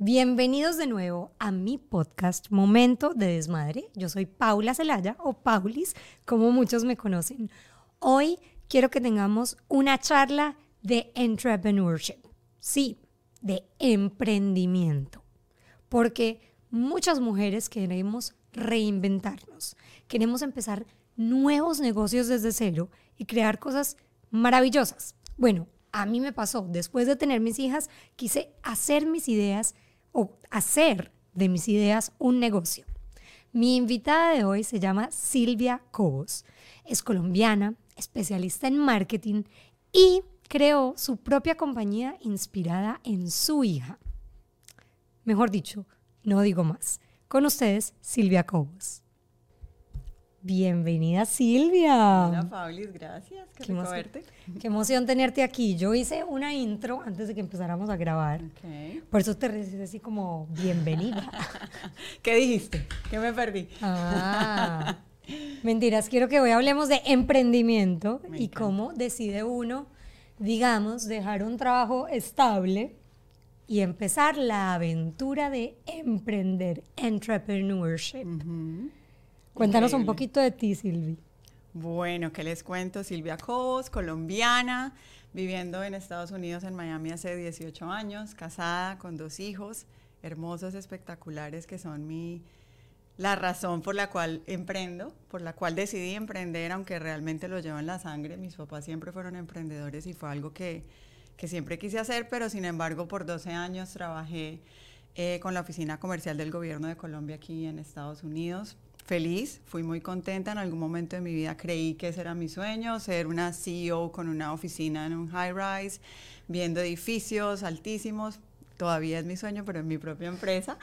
Bienvenidos de nuevo a mi podcast Momento de Desmadre. Yo soy Paula Celaya o Paulis, como muchos me conocen. Hoy quiero que tengamos una charla de entrepreneurship. Sí, de emprendimiento. Porque muchas mujeres queremos reinventarnos, queremos empezar nuevos negocios desde cero y crear cosas maravillosas. Bueno, a mí me pasó, después de tener mis hijas, quise hacer mis ideas o hacer de mis ideas un negocio. Mi invitada de hoy se llama Silvia Cobos. Es colombiana, especialista en marketing y creó su propia compañía inspirada en su hija. Mejor dicho, no digo más. Con ustedes, Silvia Cobos. Bienvenida Silvia. Hola Paulis, gracias. Qué, rico verte. Qué emoción tenerte aquí. Yo hice una intro antes de que empezáramos a grabar. Por eso te recibí así como bienvenida. ¿Qué dijiste? ¿Qué me perdí? Ah, mentiras. Quiero que hoy hablemos de emprendimiento y cómo decide uno, digamos, dejar un trabajo estable y empezar la aventura de emprender, entrepreneurship. Cuéntanos un poquito de ti, Silvi. Bueno, ¿qué les cuento? Silvia Cobos, colombiana, viviendo en Estados Unidos, en Miami hace 18 años, casada con dos hijos hermosos, espectaculares, que son mi, la razón por la cual emprendo, por la cual decidí emprender, aunque realmente lo llevo en la sangre. Mis papás siempre fueron emprendedores y fue algo que, que siempre quise hacer, pero sin embargo por 12 años trabajé eh, con la Oficina Comercial del Gobierno de Colombia aquí en Estados Unidos feliz, fui muy contenta. En algún momento de mi vida creí que ese era mi sueño, ser una CEO con una oficina en un high rise, viendo edificios altísimos. Todavía es mi sueño, pero en mi propia empresa.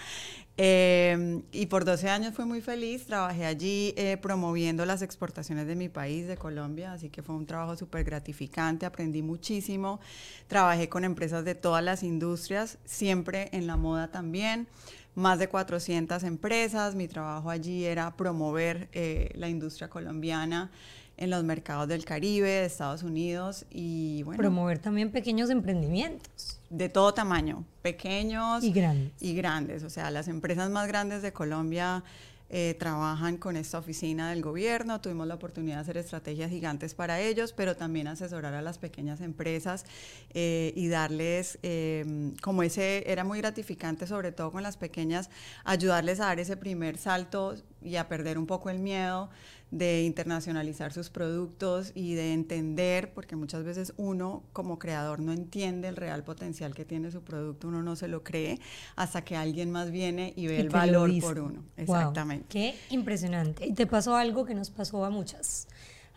Eh, y por 12 años fui muy feliz. Trabajé allí eh, promoviendo las exportaciones de mi país, de Colombia. Así que fue un trabajo súper gratificante. Aprendí muchísimo. Trabajé con empresas de todas las industrias, siempre en la moda también más de 400 empresas. Mi trabajo allí era promover eh, la industria colombiana en los mercados del Caribe, de Estados Unidos y bueno. Promover también pequeños emprendimientos. De todo tamaño, pequeños y grandes. Y grandes, o sea, las empresas más grandes de Colombia eh, trabajan con esta oficina del gobierno, tuvimos la oportunidad de hacer estrategias gigantes para ellos, pero también asesorar a las pequeñas empresas eh, y darles, em, como ese era muy gratificante, sobre todo con las pequeñas, ayudarles a dar ese primer salto y a perder un poco el miedo de internacionalizar sus productos y de entender, porque muchas veces uno como creador no entiende el real potencial que tiene su producto, uno no se lo cree hasta que alguien más viene y ve el valor por uno. Exactamente. qué impresionante. Y te pasó algo que nos pasó a muchas.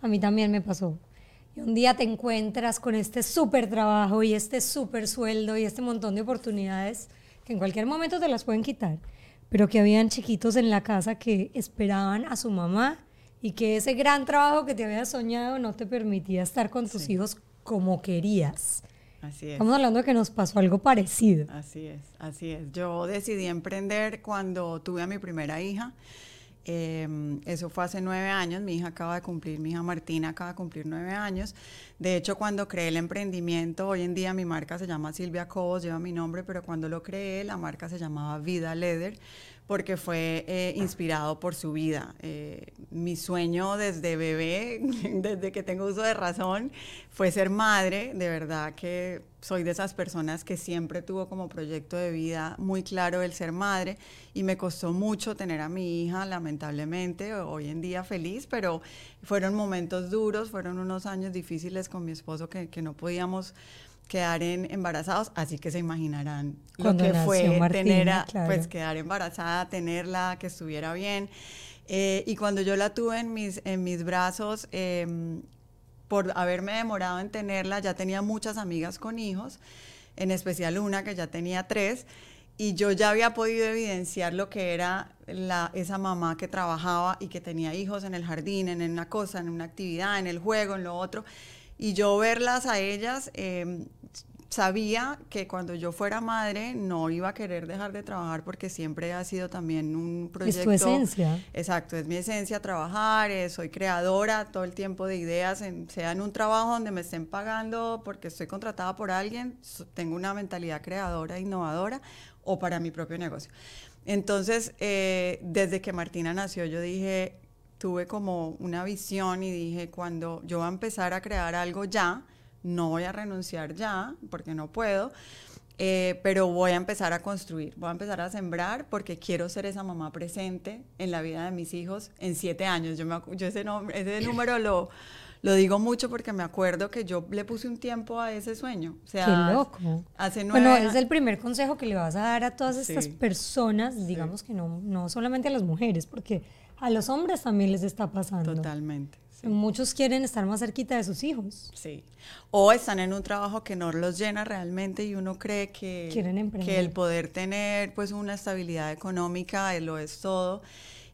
A mí también me pasó. Y un día te encuentras con este súper trabajo y este súper sueldo y este montón de oportunidades que en cualquier momento te las pueden quitar, pero que habían chiquitos en la casa que esperaban a su mamá y que ese gran trabajo que te habías soñado no te permitía estar con tus hijos como querías. Así es. Estamos hablando de que nos pasó algo parecido. Así es, así es. Yo decidí emprender cuando tuve a mi primera hija. Em, eso fue hace nueve años, mi hija acaba de cumplir, mi hija Martina acaba de cumplir nueve años. De hecho, cuando creé el emprendimiento, hoy en día mi marca se llama Silvia Cobos, lleva mi nombre, pero cuando lo creé, la marca se llamaba Vida Leather porque fue eh, inspirado por su vida. Eh, mi sueño desde bebé, desde que tengo uso de razón, fue ser madre. De verdad que soy de esas personas que siempre tuvo como proyecto de vida muy claro el ser madre y me costó mucho tener a mi hija, lamentablemente, hoy en día feliz, pero fueron momentos duros, fueron unos años difíciles con mi esposo que, que no podíamos quedar embarazados, así que se imaginarán lo que fue tener pues quedar embarazada, tenerla, que estuviera bien. Eh, y cuando yo la tuve en mis, en mis brazos, em, por haberme demorado en tenerla, ya tenía muchas amigas con hijos, en especial una que ya tenía tres, y yo ya había podido evidenciar lo que era la, esa mamá que trabajaba y que tenía hijos en el jardín, en una cosa, en una actividad, en el juego, en lo otro. Y yo verlas a ellas, em, sabía que cuando yo fuera madre no iba a querer dejar de trabajar porque siempre ha sido también un proyecto. Es tu esencia. Exacto, es mi esencia trabajar, eh, soy creadora todo el tiempo de ideas, sea en un trabajo donde me estén pagando porque estoy contratada por alguien, tengo una mentalidad creadora, innovadora, o para mi propio negocio. Entonces, eh, desde que Martina nació, yo dije, tuve como una visión y dije, cuando yo voy a empezar a crear algo ya, no voy a renunciar ya, porque no puedo, eh, pero voy a empezar a construir, voy a empezar a sembrar porque quiero ser esa mamá presente en la vida de mis hijos en siete años. Yo, me, yo ese, ese número lo, lo digo mucho porque me acuerdo que yo le puse un tiempo a ese sueño. O sea, Qué loco. Hace nueve bueno, es el primer consejo que le vas a dar a todas estas personas, digamos que no, no solamente a las mujeres, porque a los hombres también les está pasando. Totalmente. Muchos quieren estar más cerquita de sus hijos. Sí. O están en un trabajo que no los llena realmente y uno cree que, que el poder tener pues una estabilidad económica lo es todo.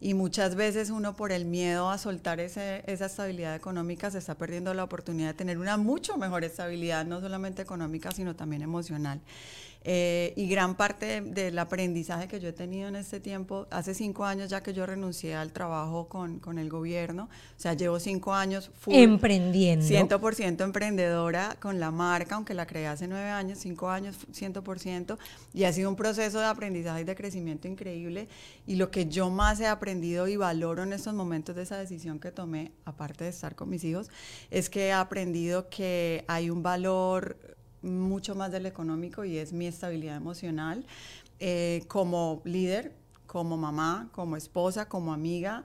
Y muchas veces uno por el miedo a soltar ese, esa estabilidad económica se está perdiendo la oportunidad de tener una mucho mejor estabilidad, no solamente económica, sino también emocional. Eh, y gran parte del aprendizaje que yo he tenido en este tiempo, hace cinco años ya que yo renuncié al trabajo con, con el gobierno, o sea, llevo cinco años full, emprendiendo. 100% emprendedora con la marca, aunque la creé hace nueve años, cinco años 100%, y ha sido un proceso de aprendizaje y de crecimiento increíble. Y lo que yo más he aprendido y valoro en estos momentos de esa decisión que tomé, aparte de estar con mis hijos, es que he aprendido que hay un valor mucho más del económico y es mi estabilidad emocional eh, como líder, como mamá, como esposa, como amiga.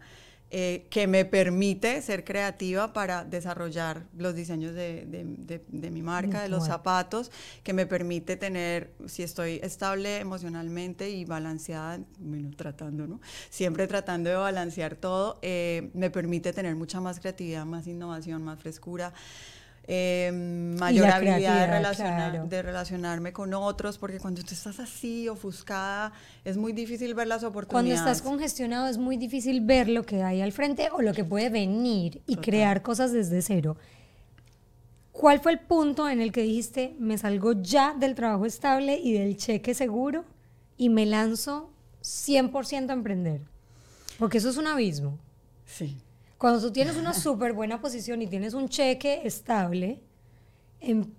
Eh, que me permite ser creativa para desarrollar los diseños de, mi marca, de los zapatos, que me permite tener, si estoy estable emocionalmente y balanceada, bueno, tratando, ¿no? Siempre tratando de balancear todo, eh, me permite tener mucha más creatividad, más innovación, más frescura. Em, mayor habilidad de, relacionarme con otros, porque cuando tú estás así, ofuscada, es muy difícil ver las oportunidades. Cuando estás congestionado es muy difícil ver lo que hay al frente o lo que puede venir y crear cosas desde cero. ¿Cuál fue el punto en el que dijiste, me salgo ya del trabajo estable y del cheque seguro y me lanzo 100% a emprender? Porque eso es un abismo. Sí. Cuando tú tienes una súper buena posición y tienes un cheque estable, en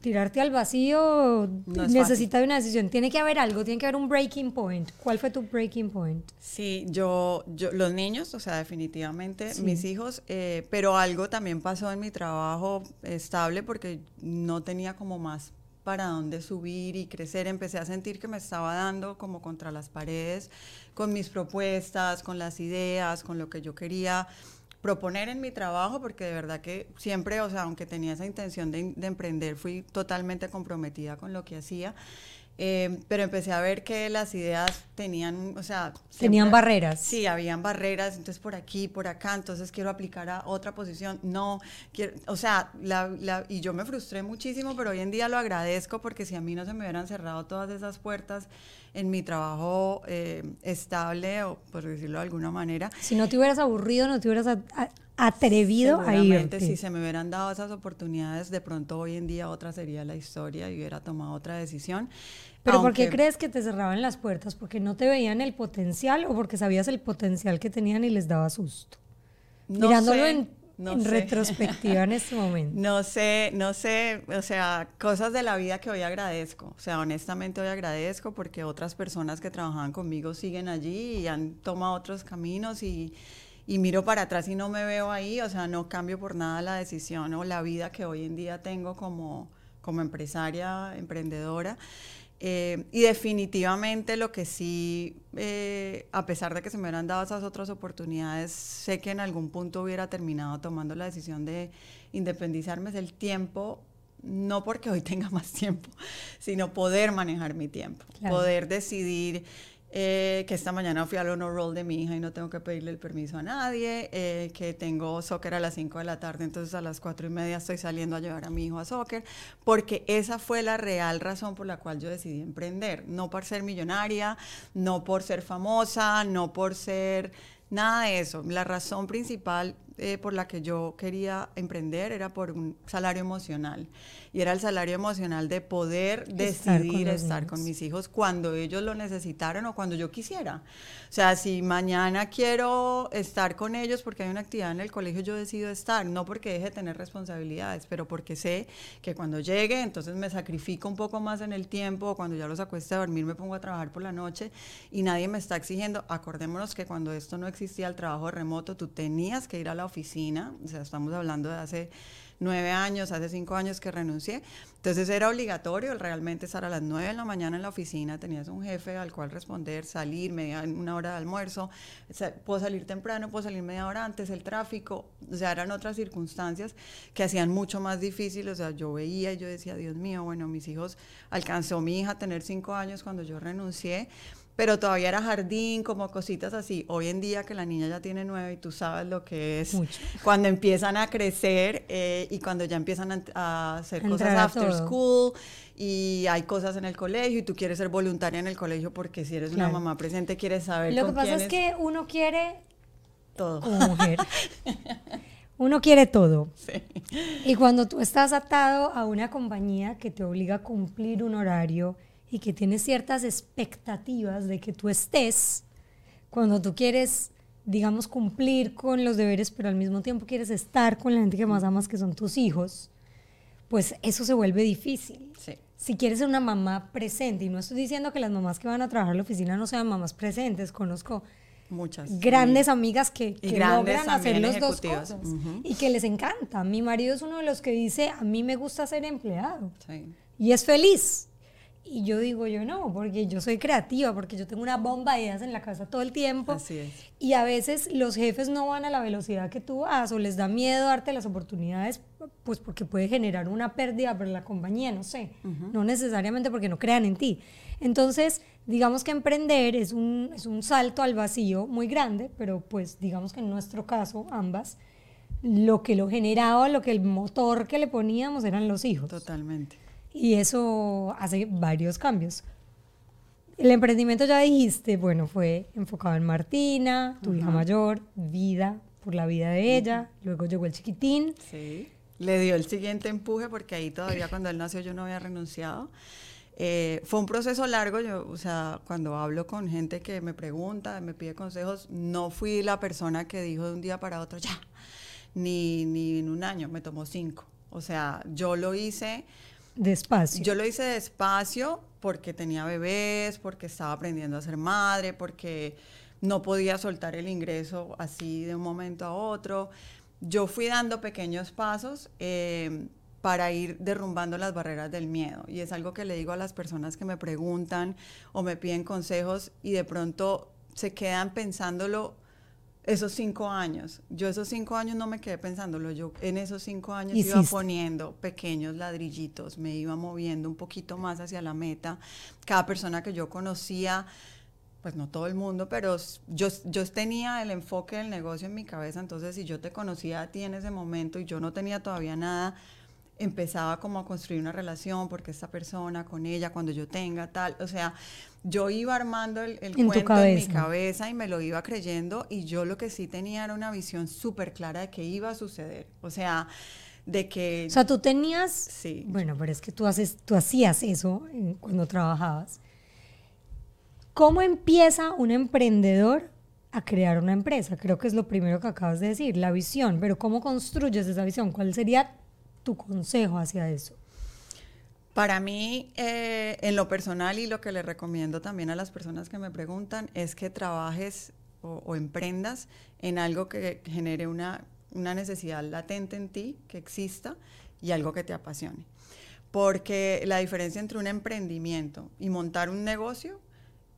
tirarte al vacío necesita una decisión. Tiene que haber algo, tiene que haber un breaking point. ¿Cuál fue tu breaking point? Sí, yo, yo los niños, o sea, definitivamente mis hijos, eh, pero algo también pasó en mi trabajo estable porque no tenía como más para dónde subir y crecer. Empecé a sentir que me estaba dando como contra las paredes con mis propuestas, con las ideas, con lo que yo quería proponer en mi trabajo, porque de verdad que siempre, o sea, aunque tenía esa intención de, emprender, fui totalmente comprometida con lo que hacía. Eh, pero empecé a ver que las ideas tenían, o sea... tenían barreras. Sí, habían barreras, entonces por aquí, por acá, entonces quiero aplicar a otra posición. No, quiero, o sea, la, y yo me frustré muchísimo, pero hoy en día lo agradezco porque si a mí no se me hubieran cerrado todas esas puertas, en mi trabajo eh, estable, o por decirlo de alguna manera. Si no te hubieras aburrido, no te hubieras atrevido a irte. si se me hubieran dado esas oportunidades, de pronto hoy en día otra sería la historia y hubiera tomado otra decisión. ¿Pero por qué crees que te cerraban las puertas? ¿Porque no te veían el potencial o porque sabías el potencial que tenían y les daba susto? Mirándolo en en retrospectiva en este momento? No sé, no sé, o sea, cosas de la vida que hoy agradezco. O sea, honestamente hoy agradezco porque otras personas que trabajaban conmigo siguen allí y han tomado otros caminos y, y miro para atrás y no me veo ahí. O sea, no cambio por nada la decisión o la vida que hoy en día tengo como, como empresaria, emprendedora. Eh, y definitivamente lo que sí, eh, a pesar de que se me hubieran dado esas otras oportunidades, sé que en algún punto hubiera terminado tomando la decisión de independizarme, es el tiempo, no porque hoy tenga más tiempo, sino poder manejar mi tiempo, poder decidir eh, que esta mañana fui al honor roll de mi hija y no tengo que pedirle el permiso a nadie, eh, que tengo soccer a las 5 de la tarde, entonces a las 4 y media estoy saliendo a llevar a mi hijo a soccer, porque esa fue la real razón por la cual yo decidí emprender, no por ser millonaria, no por ser famosa, no por ser nada de eso. La razón principal eh, por la que yo quería emprender era por un salario emocional. Y era el salario emocional de poder decidir estar con mis hijos cuando ellos lo necesitaran o cuando yo quisiera. O sea, si mañana quiero estar con ellos porque hay una actividad en el colegio, yo decido estar, no porque deje de tener responsabilidades, pero porque sé que cuando llegue, entonces me sacrifico un poco más en el tiempo, o cuando ya los acueste a dormir, me pongo a trabajar por la noche y nadie me está exigiendo. Acordémonos que cuando esto no existía, el trabajo remoto, tú tenías que ir a la oficina, o sea, estamos hablando de hace nueve años, hace cinco años que renuncié. Entonces era obligatorio realmente estar a las nueve de la mañana en la oficina, tenías un jefe al cual responder, salir media, una hora de almuerzo, puedo salir temprano, puedo salir media hora antes, el tráfico, o sea, eran otras circunstancias que hacían mucho más difícil, o sea, yo veía y yo decía, Dios mío, bueno, mis hijos, alcanzó mi hija a tener cinco años cuando yo renuncié, pero todavía era jardín, como cositas así. Hoy en día que la niña ya tiene nueve y tú sabes lo que es cuando empiezan a crecer eh, y cuando ya empiezan a, hacer cosas after school y hay cosas en el colegio y tú quieres ser voluntaria en el colegio porque si eres una mamá presente quieres saber. Lo que pasa es que uno quiere todo como mujer. Uno quiere todo. Sí. Y cuando tú estás atado a una compañía que te obliga a cumplir un horario, y que tienes ciertas expectativas de que tú estés cuando tú quieres, digamos, cumplir con los deberes, pero al mismo tiempo quieres estar con la gente que más amas, que son tus hijos, pues eso se vuelve difícil. Si quieres ser una mamá presente, y no estoy diciendo que las mamás que van a trabajar en la oficina no sean mamás presentes, conozco muchas. grandes amigas que, que logran hacer los dos cosas y que les encanta. Mi marido es uno de los que dice, a mí me gusta ser empleado y es feliz y yo digo, yo no, porque yo soy creativa, porque yo tengo una bomba de ideas en la casa todo el tiempo. Así es. Y a veces los jefes no van a la velocidad que tú vas o les da miedo darte las oportunidades, pues porque puede generar una pérdida para la compañía, no sé. No necesariamente porque no crean en ti. Entonces, digamos que emprender es un, es un salto al vacío muy grande, pero pues digamos que en nuestro caso, ambas, lo que lo generaba, lo que el motor que le poníamos eran los hijos. Totalmente. Y eso hace varios cambios. El emprendimiento, ya dijiste, bueno, fue enfocado en Martina, tu hija mayor, vida por la vida de ella, luego llegó el chiquitín. Sí, le dio el siguiente empuje porque ahí todavía cuando él nació yo no había renunciado. Eh, fue un proceso largo, yo, o sea, cuando hablo con gente que me pregunta, me pide consejos, no fui la persona que dijo de un día para otro, ya, ni, ni en un año, me tomó cinco. O sea, yo lo hice Despacio. Yo lo hice despacio porque tenía bebés, porque estaba aprendiendo a ser madre, porque no podía soltar el ingreso así de un momento a otro. Yo fui dando pequeños pasos eh, para ir derrumbando las barreras del miedo. Y es algo que le digo a las personas que me preguntan o me piden consejos y de pronto se quedan pensándolo esos cinco años. Yo esos cinco años no me quedé pensándolo, yo en esos cinco años iba poniendo pequeños ladrillitos, me iba moviendo un poquito más hacia la meta. Cada persona que yo conocía, pues no todo el mundo, pero yo, yo tenía el enfoque del negocio en mi cabeza, entonces si yo te conocía a ti en ese momento y yo no tenía todavía nada, empezaba como a construir una relación porque esta persona con ella cuando yo tenga tal, o sea, yo iba armando el, cuento en mi cabeza y me lo iba creyendo y yo lo que sí tenía era una visión súper clara de que iba a suceder, o sea, de que... O sea, tú tenías... Sí. Bueno, pero es que tú, haces, tú hacías eso cuando trabajabas. ¿Cómo empieza un emprendedor a crear una empresa? Creo que es lo primero que acabas de decir, la visión, pero ¿cómo construyes esa visión? ¿Cuál sería tu consejo hacia eso? Para mí, eh, en lo personal y lo que le recomiendo también a las personas que me preguntan es que trabajes o, emprendas en algo que genere una, una, necesidad latente en ti, que exista, y algo que te apasione. Porque la diferencia entre un emprendimiento y montar un negocio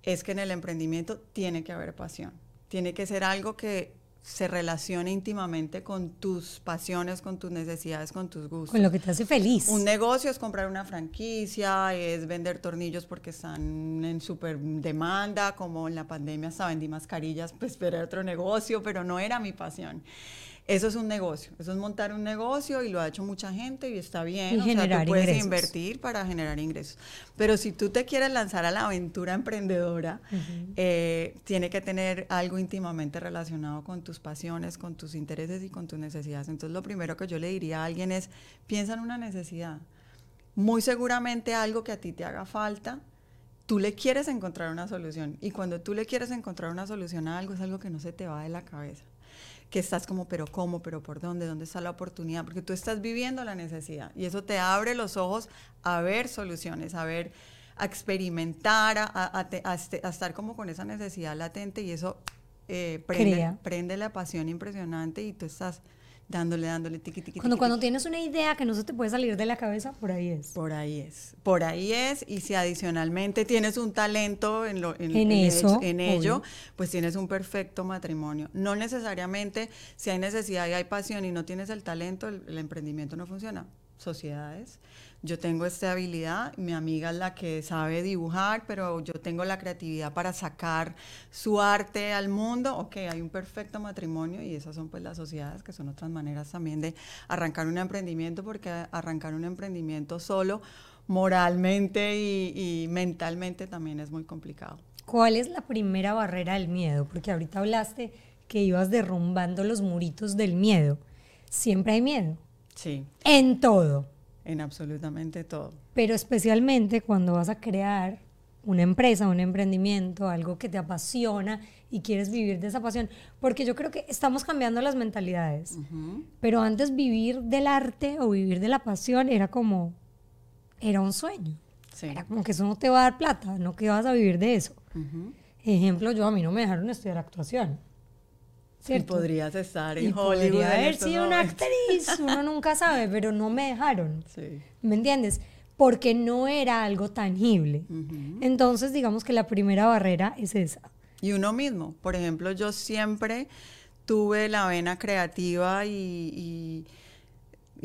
es que en el emprendimiento tiene que haber pasión. Tiene que ser algo que se relaciona íntimamente con tus pasiones, con tus necesidades, con tus gustos. Con lo que te hace feliz. Un negocio es comprar una franquicia, es vender tornillos porque están en súper demanda, como en la pandemia hasta vendí mascarillas, pues era otro negocio, pero no era mi pasión. Eso es un negocio, eso es montar un negocio y lo ha hecho mucha gente y está bien. Y o sea, generar tú puedes ingresos. invertir para generar ingresos. Pero si tú te quieres lanzar a la aventura emprendedora, eh, tiene que tener algo íntimamente relacionado con tus pasiones, con tus intereses y con tus necesidades. Entonces, lo primero que yo le diría a alguien es, piensa en una necesidad. Muy seguramente algo que a ti te haga falta, tú le quieres encontrar una solución. Y cuando tú le quieres encontrar una solución a algo, es algo que no se te va de la cabeza. Que estás como, pero ¿cómo? ¿Pero por dónde? ¿Dónde está la oportunidad? Porque tú estás viviendo la necesidad. Y eso te abre los ojos a ver soluciones, a ver, a experimentar, a, a- a te- a este- estar como con esa necesidad latente. Y eso eh, prende, prende la pasión impresionante y tú estás dándole, dándole, tiqui, tiqui, Cuando, tiqui, cuando tienes una idea que no se te puede salir de la cabeza, por ahí es. Por ahí es, por ahí es, y si adicionalmente tienes un talento en, lo, en, En eso, en ello, obvio. pues tienes un perfecto matrimonio. No necesariamente si hay necesidad y hay pasión y no tienes el talento, el, el emprendimiento no funciona. Sociedades, yo tengo esta habilidad, mi amiga es la que sabe dibujar, pero yo tengo la creatividad para sacar su arte al mundo. Ok, hay un perfecto matrimonio y esas son pues las sociedades, que son otras maneras también de arrancar un emprendimiento, porque arrancar un emprendimiento solo, moralmente y, y mentalmente también es muy complicado. ¿Cuál es la primera barrera del miedo? Porque ahorita hablaste que ibas derrumbando los muritos del miedo. Siempre hay miedo. Sí, En todo. En absolutamente todo. Pero especialmente cuando vas a crear una empresa, un emprendimiento, algo que te apasiona y quieres vivir de esa pasión. Porque yo creo que estamos cambiando las mentalidades. Pero antes vivir del arte o vivir de la pasión era como, era un sueño. Sí. Era como que eso no te va a dar plata, no que vas a vivir de eso. Ujú. Ejemplo, yo a mí no me dejaron estudiar actuación. Y podrías estar Y en Hollywood. podría haber sido una actriz, uno nunca sabe, pero no me dejaron. Sí. ¿Me entiendes? Porque no era algo tangible. Entonces, digamos que la primera barrera es esa. Y uno mismo. Por ejemplo, yo siempre tuve la vena creativa y, y,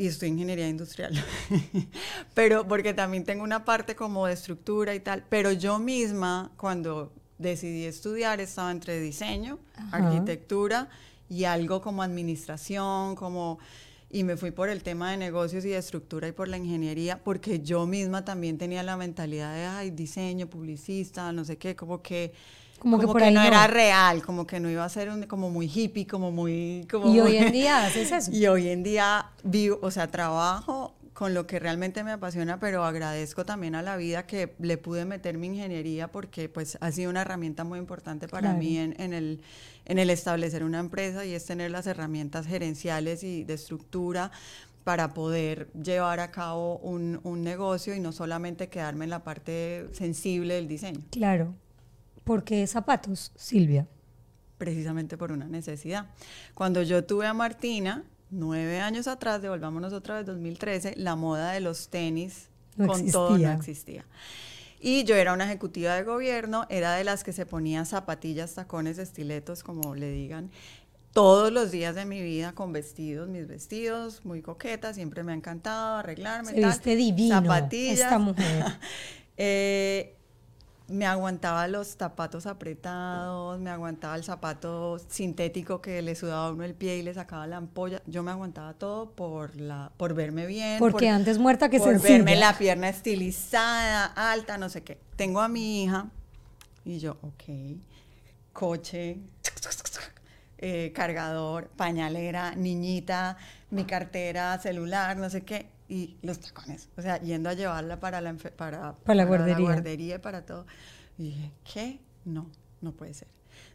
y estoy en ingeniería industrial. pero porque también tengo una parte como de estructura y tal. Pero yo misma, cuando decidí estudiar, estaba entre diseño, Ajá. arquitectura y algo como administración, como... Y me fui por el tema de negocios y de estructura y por la ingeniería, porque yo misma también tenía la mentalidad de, ay, diseño, publicista, no sé qué, como que Como que por que ahí no, no. era real, como que no iba a ser un, como muy hippie, como muy... Como Y hoy en día haces eso. Y hoy en día vivo, o sea, trabajo con lo que realmente me apasiona, pero agradezco también a la vida que le pude meter mi ingeniería porque pues ha sido una herramienta muy importante para Claro. mí en, en el, en el establecer una empresa y es tener las herramientas gerenciales y de estructura para poder llevar a cabo un, un negocio y no solamente quedarme en la parte sensible del diseño. Claro. Porque zapatos, Silvia. precisamente por una necesidad. Cuando yo tuve a Martina, nueve años atrás, devolvámonos otra vez, 2013, la moda de los tenis No con todo no existía. existía. Y yo era una ejecutiva de gobierno, era de las que se ponían zapatillas, tacones, estiletos, como le digan, todos los días de mi vida con vestidos, mis vestidos, muy coquetas, siempre me ha encantado arreglarme. Se tal, viste divino Zapatillas. esta mujer. Eh, me aguantaba los zapatos apretados, me aguantaba el zapato sintético que le sudaba a uno el pie y le sacaba la ampolla. Yo me aguantaba todo por la, por verme bien. Porque por, antes muerta que por sencilla. verme la pierna estilizada, alta, no sé qué. Tengo a mi hija y yo, ok, coche, eh, cargador, pañalera, niñita, mi cartera, celular, no sé qué, y los tacones. O sea, yendo a llevarla para la, enfe- para, Para la guardería. guardería y para todo. Y dije, ¿qué? No, no puede ser.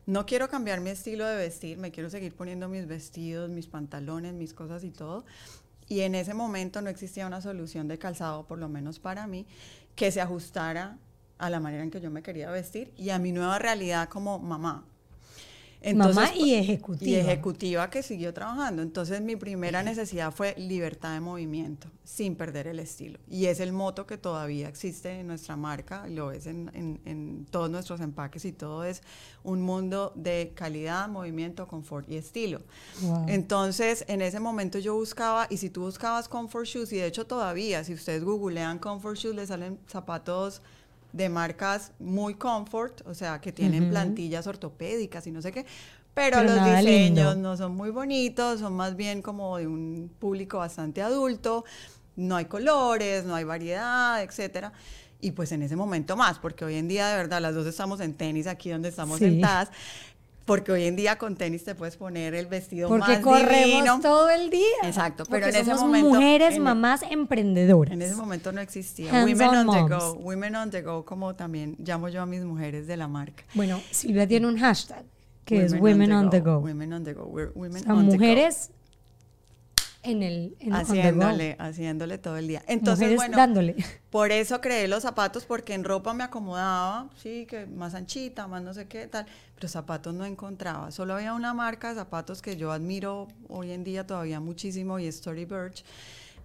No quiero cambiar mi estilo de vestir, me quiero seguir poniendo mis vestidos, mis pantalones, mis cosas y todo. Y en ese momento no existía una solución de calzado, por lo menos para mí, que se ajustara a la manera en que yo me quería vestir y a mi nueva realidad como mamá. Mamá y Y ejecutiva. ejecutiva que siguió trabajando. Entonces mi primera necesidad fue libertad de movimiento, sin perder el estilo. Y es el moto que todavía existe en nuestra marca, lo ves en, en- en todos nuestros empaques y todo es un mundo de calidad, movimiento, confort y estilo. Wow. Entonces, en ese momento yo buscaba, y si tú buscabas comfort shoes, y de hecho todavía, si ustedes googlean comfort shoes, les salen zapatos de marcas muy comfort, o sea, que tienen plantillas ortopédicas y no sé qué, pero, Pero los diseños lindo. no son muy bonitos, son más bien como de un público bastante adulto, no hay colores, no hay variedad, etcétera. Y pues en ese momento más, porque hoy en día de verdad las dos estamos en tenis aquí donde estamos Sí. sentadas, porque hoy en día con tenis te puedes poner el vestido Porque más corremos divino. todo el día. Exacto, pero Porque en ese somos momento- mujeres, en- mamás emprendedoras. En ese momento no existía. Hands Women on on, the go. Women on the go, como también llamo yo a mis mujeres de la marca. Bueno, Silvia tiene un hashtag que es Women on the Go. Women on the go. We're women O sea, on the go. En el en haciéndole, haciéndole todo el día. Entonces, mujeres bueno, dándole. por eso creé los zapatos, porque en ropa me acomodaba, sí, que más anchita, más no sé qué, tal, pero zapatos no encontraba. Solo había una marca de zapatos que yo admiro hoy en día todavía muchísimo y es Story Birch.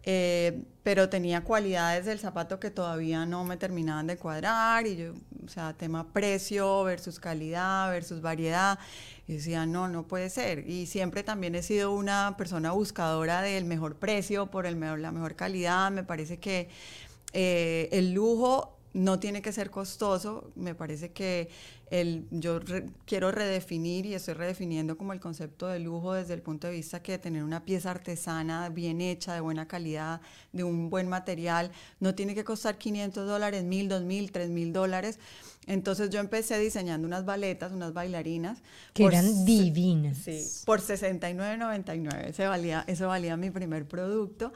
eh, pero tenía cualidades del zapato que todavía no me terminaban de cuadrar y yo, o sea, tema precio versus calidad versus variedad, decía, no, no puede ser. Y siempre también he sido una persona buscadora del mejor precio por el la mejor calidad, me parece que eh, el lujo no tiene que ser costoso. Me parece que el, yo quiero redefinir y estoy redefiniendo como el concepto de lujo desde el punto de vista que tener una pieza artesana bien hecha, de buena calidad, de un buen material, no tiene que costar 500 dólares, 1000, 2000, 3000 dólares. Entonces yo empecé diseñando unas baletas, unas bailarinas. Que eran divinas. Sí, por 69.99. Ese valía, eso valía mi primer producto.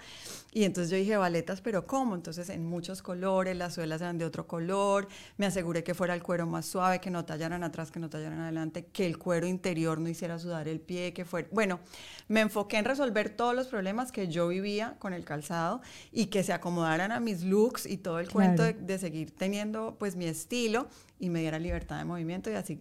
Y entonces yo dije, baletas, pero ¿cómo? Entonces en muchos colores, las suelas eran de otro color. Me aseguré que fuera el cuero más suave, que no tallaran atrás, que no tallaran adelante, que el cuero interior no hiciera sudar el pie, que fuera... Bueno, me enfoqué en resolver todos los problemas que yo vivía con el calzado y que se acomodaran a mis looks y todo el cuento de, Claro. de seguir teniendo pues mi estilo y me diera libertad de movimiento y así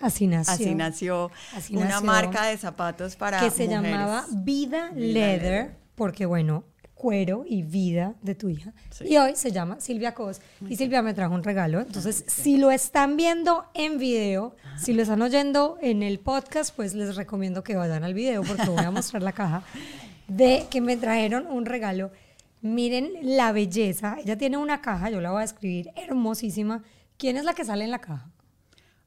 Así nació. Así nació Así una nació. marca de zapatos para que se mujeres. llamaba Vida, Vida Leather, Leather. porque bueno, cuero y vida de tu hija. Sí. Y hoy se llama Silvia Cos. Y Silvia me trajo un regalo. Entonces, si lo están viendo en video, si lo están oyendo en el podcast, pues les recomiendo que vayan al video porque voy a mostrar la caja de que me trajeron un regalo. Miren la belleza. Ella tiene una caja, yo la voy a escribir, hermosísima. ¿Quién es la que sale en la caja?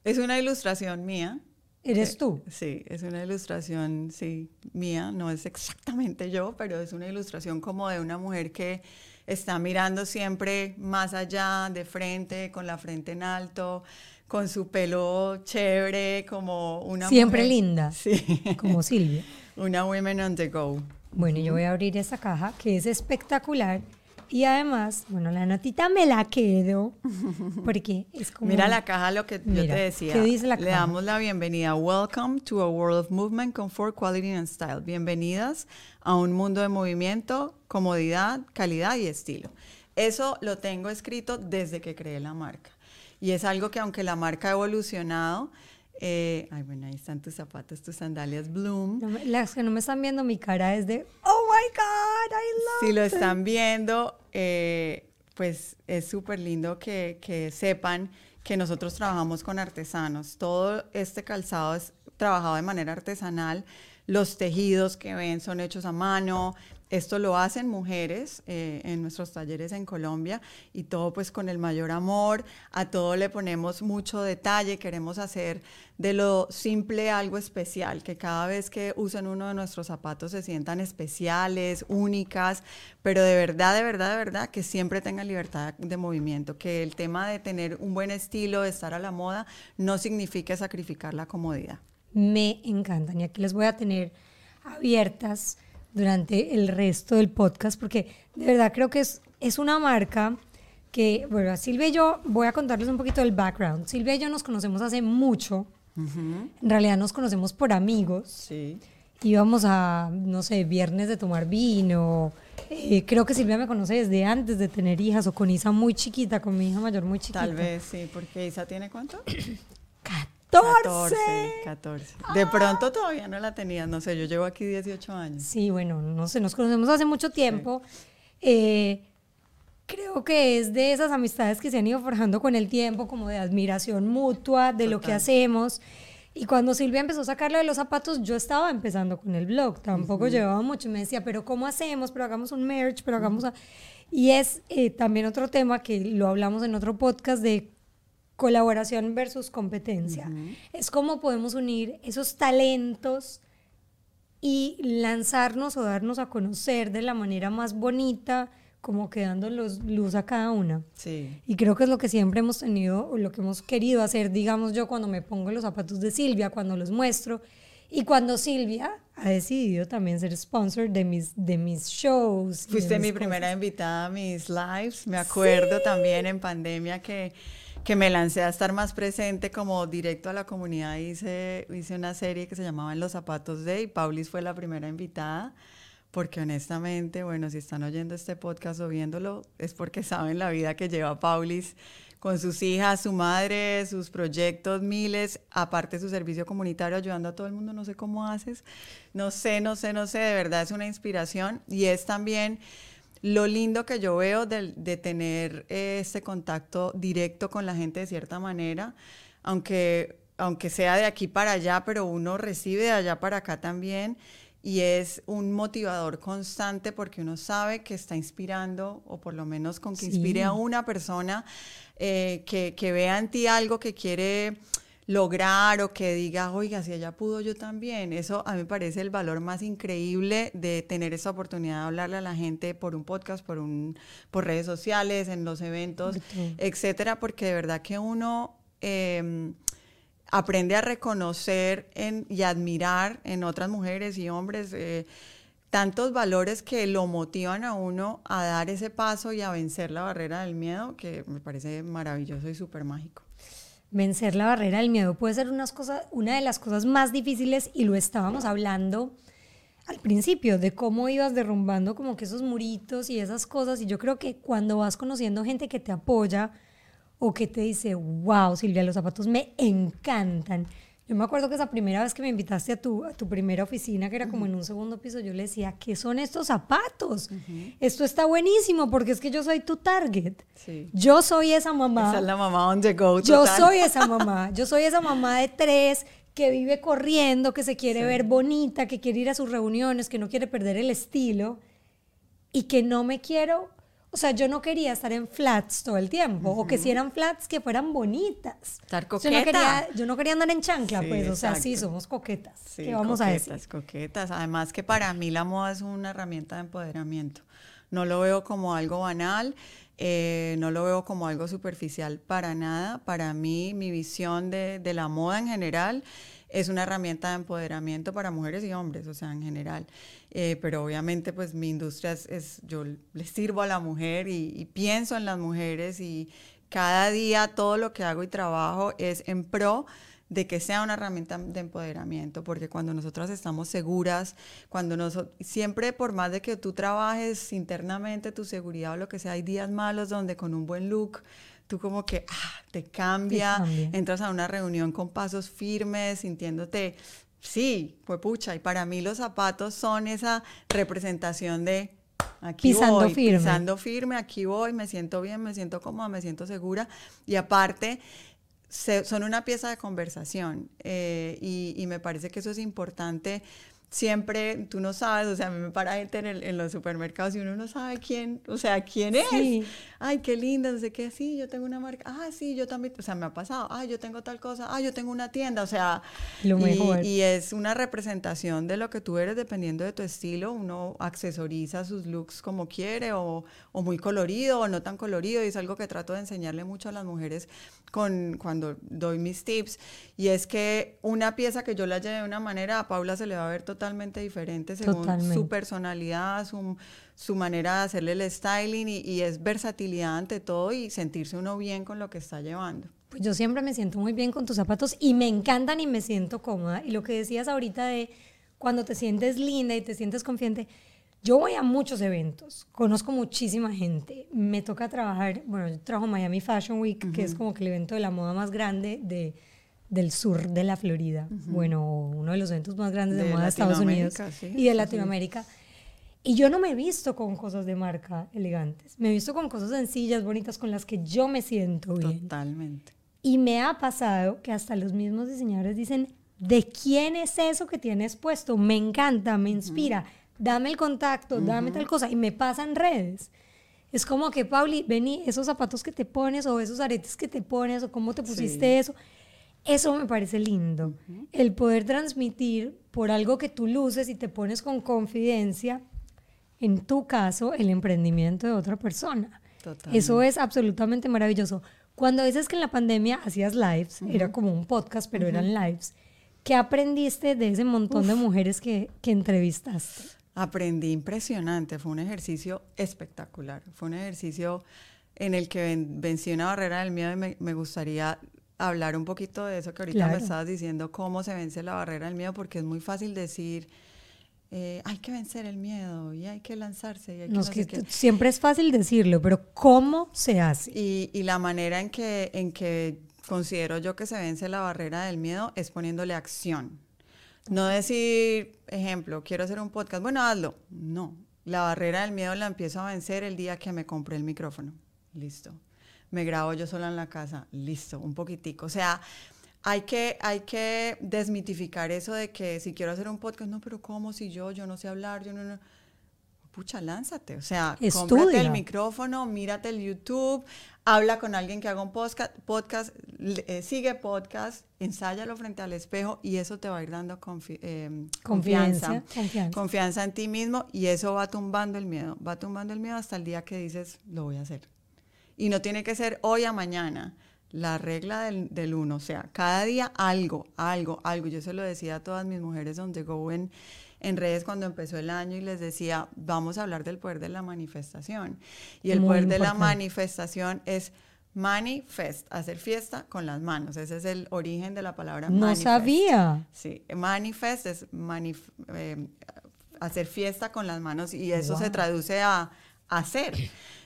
Es una ilustración mía. ¿Eres tú? Sí, es una ilustración, sí, mía. No es exactamente yo, pero es una ilustración como de una mujer que está mirando siempre más allá, de frente, con la frente en alto, con su pelo chévere, como una Siempre mujer- linda. Sí, Como Silvia. una women on the go. Bueno, yo voy a abrir esa caja que es espectacular. Y además, bueno, la notita me la quedo porque es como... Mira la caja, lo que yo Mira, te decía. ¿qué dice la Le caja? damos la bienvenida. Welcome to a world of movement, comfort, quality and style. Bienvenidas a un mundo de movimiento, comodidad, calidad y estilo. Eso lo tengo escrito desde que creé la marca. Y es algo que aunque la marca ha evolucionado, eh, ay, bueno, ahí están tus zapatos, tus sandalias Bloom. No Las que no me están viendo, mi cara es de, oh my God, I love Si lo them". están viendo, eh, pues es súper lindo que, que sepan que nosotros trabajamos con artesanos. Todo este calzado es trabajado de manera artesanal. Los tejidos que ven son hechos a mano. Esto lo hacen mujeres eh, en nuestros talleres en Colombia y todo pues con el mayor amor. A todo le ponemos mucho detalle. Queremos hacer de lo simple algo especial, que cada vez que usen uno de nuestros zapatos se sientan especiales, únicas, pero de verdad, de verdad, de verdad, que siempre tengan libertad de movimiento, que el tema de tener un buen estilo, de estar a la moda, no significa sacrificar la comodidad. Me encantan y aquí les voy a tener abiertas durante el resto del podcast porque de verdad creo que es, es una marca que, bueno, Silvia y yo, voy a contarles un poquito del background. Silvia y yo nos conocemos hace mucho. En realidad nos conocemos por amigos. Sí. íbamos a, no sé, viernes de tomar vino. Eh, creo que Silvia me conoce desde antes de tener hijas o con Isa muy chiquita, con mi hija mayor muy chiquita. Tal vez sí, porque Isa tiene cuánto? 14. 14. De pronto todavía no la tenías, no sé, yo llevo aquí 18 años. Sí, bueno, no sé, nos conocemos hace mucho tiempo. Eh, creo que es de esas amistades que se han ido forjando con el tiempo, como de admiración mutua de lo que hacemos. Y cuando Silvia empezó a sacarlo de los zapatos, yo estaba empezando con el blog, tampoco llevaba mucho. Me decía, pero ¿cómo hacemos? Pero hagamos un merch, pero hagamos... a-". Y es eh, también otro tema que lo hablamos en otro podcast de colaboración versus competencia. Es como podemos unir esos talentos y lanzarnos o darnos a conocer de la manera más bonita, como quedando luz a cada una. Sí. Y creo que es lo que siempre hemos tenido, o lo que hemos querido hacer, digamos yo, cuando me pongo los zapatos de Silvia, cuando los muestro, y cuando Silvia ha decidido también ser sponsor de mis, de mis shows. Fuiste mi primera invitada a mis lives, me acuerdo también en pandemia que que me lancé a estar más presente como directo a la comunidad. Hice, hice una serie que se llamaba En los zapatos de y Paulis fue la primera invitada. Porque honestamente, bueno, si están oyendo este podcast o viéndolo, es porque saben la vida que lleva Paulis con sus hijas, su madre, sus proyectos, miles, aparte su servicio comunitario ayudando a todo el mundo, no sé cómo haces, no sé, no sé, no sé, de verdad es una inspiración y es también lo lindo que yo veo de, tener este contacto directo con la gente de cierta manera, aunque, aunque sea de aquí para allá, pero uno recibe de allá para acá también y es un motivador constante porque uno sabe que está inspirando, o por lo menos con que inspire a una persona eh, que, que, vea en ti algo que quiere lograr o que diga, oiga, si ella pudo, yo también. Eso a mí me parece el valor más increíble de tener esa oportunidad de hablarle a la gente por un podcast, por, un, por redes sociales, en los eventos, etcétera, porque de verdad que uno em, aprende a reconocer y admirar en otras mujeres y hombres. Eh, tantos valores que lo motivan a uno a dar ese paso y a vencer la barrera del miedo, que me parece maravilloso y súper mágico vencer la barrera del miedo puede ser unas cosas, una de las cosas más difíciles y lo estábamos hablando al principio de cómo ibas derrumbando como que esos muritos y esas cosas. Y yo creo que cuando vas conociendo gente que te apoya o que te dice, wow, Silvia, los zapatos me encantan yo me acuerdo que esa primera vez que me invitaste a tu, a tu primera oficina, que era como en un segundo piso, yo le decía, ¿qué son estos zapatos? Esto está buenísimo porque es que yo soy tu target. Yo soy esa mamá. Esa es la mamá on the go. Yo soy esa mamá. Yo soy esa mamá de tres que vive corriendo, que se quiere ver bonita, que quiere ir a sus reuniones, que no quiere perder el estilo y que no me quiero o sea, yo no quería estar en flats todo el tiempo, o que si eran flats que fueran bonitas. Estar coqueta. Yo no quería, yo no quería andar en chancla, pues, o sea, sí, somos coquetas. Sí, ¿Qué vamos coquetas, a decir? Coquetas, Además que para mí la moda es una herramienta de empoderamiento. No lo veo como algo banal, eh, no lo veo como algo superficial para nada. Para mí, mi visión de, de la moda en general es una herramienta de empoderamiento para mujeres y hombres, o sea, en general. Eh, pero obviamente, pues mi industria es, yo le sirvo a la mujer y, pienso en las mujeres y cada día todo lo que hago y trabajo es en pro de que sea una herramienta de empoderamiento, porque cuando nosotras estamos seguras, cuando nosotros, siempre por más de que tú trabajes internamente tu seguridad o lo que sea, hay días malos donde con un buen look tú como que ah, te, cambia, entras a una reunión con pasos firmes, sintiéndote, sí, pues pucha, y para mí los zapatos son esa representación de aquí pisando voy, firme. pisando firme, aquí voy, me siento bien, me siento cómoda, me siento segura, y aparte son una pieza de conversación, eh, y, y me parece que eso es importante siempre tú no sabes, o sea, a mí me para gente en, los supermercados y uno no sabe quién, o sea, quién es. Ay, qué linda, no sé qué, sí, yo tengo una marca, ah, sí, yo también, o sea, me ha pasado, ah, yo tengo tal cosa, ah, yo tengo una tienda, o sea, lo y, mejor. y es una representación de lo que tú eres dependiendo de tu estilo, uno accesoriza sus looks como quiere o, o muy colorido o no tan colorido y es algo que trato de enseñarle mucho a las mujeres con, cuando doy mis tips y es que una pieza que yo la lleve de una manera, a Paula se le va a ver totalmente diferente según su personalidad, su, su, manera de hacerle el styling y, y, es versatilidad ante todo y sentirse uno bien con lo que está llevando. Pues yo siempre me siento muy bien con tus zapatos y me encantan y me siento cómoda. Y lo que decías ahorita de cuando te sientes linda y te sientes confiante, yo voy a muchos eventos, conozco muchísima gente, me toca trabajar, bueno, yo trabajo Miami Fashion Week, que es como que el evento de la moda más grande de, del sur de la Florida, bueno, uno de los eventos más grandes de, moda de Estados Unidos y de Latinoamérica. Y yo no me he visto con cosas de marca elegantes, me he visto con cosas sencillas, bonitas, con las que yo me siento bien. Totalmente. Y me ha pasado que hasta los mismos diseñadores dicen, ¿de quién es eso que tienes puesto? Me encanta, me inspira dame el contacto, dame tal cosa, y me pasan redes. Es como que, Pauli, vení, esos zapatos que te pones o esos aretes que te pones o cómo te pusiste eso. Eso me parece lindo. El poder transmitir por algo que tú luces y te pones con confidencia, en tu caso, el emprendimiento de otra persona. Eso es absolutamente maravilloso. Cuando dices que en la pandemia hacías lives, era como un podcast, pero eran lives, ¿qué aprendiste de ese montón de mujeres que, que entrevistaste? Aprendí impresionante, fue un ejercicio espectacular, fue un ejercicio en el que vencí una barrera del miedo y me, gustaría hablar un poquito de eso que ahorita me estabas diciendo, cómo se vence la barrera del miedo, porque es muy fácil decir, eh, hay que vencer el miedo y hay que lanzarse. Y hay que Siempre es fácil decirlo, pero ¿cómo se hace? Y, y, la manera en que, en que considero yo que se vence la barrera del miedo es poniéndole acción. No decir, ejemplo, quiero hacer un podcast, bueno, hazlo. No, la barrera del miedo la empiezo a vencer el día que me compré el micrófono. Listo. Me grabo yo sola en la casa. Listo, un poquitico. O sea, hay que, hay que desmitificar eso de que si quiero hacer un podcast, no, pero ¿cómo? Si yo, yo no sé hablar, yo no, no. Pucha, lánzate. O sea, cómprate el micrófono, mírate el YouTube, habla con alguien que haga un podcast, podcast eh, sigue podcast, ensáyalo frente al espejo y eso te va a ir dando eh, confianza, confianza, confianza en ti mismo y eso va tumbando el miedo, va tumbando el miedo hasta el día que dices, lo voy a hacer. Y no tiene que ser hoy a mañana la regla del, del, uno, o sea, cada día algo, algo, algo. Yo se lo decía a todas mis mujeres donde go en, en redes cuando empezó el año y les decía, vamos a hablar del poder de la manifestación. Y el poder de la manifestación es manifest, hacer fiesta con las manos. Ese es el origen de la palabra no sabía. Sí, manifest es eh, hacer fiesta con las manos y eso se traduce a hacer.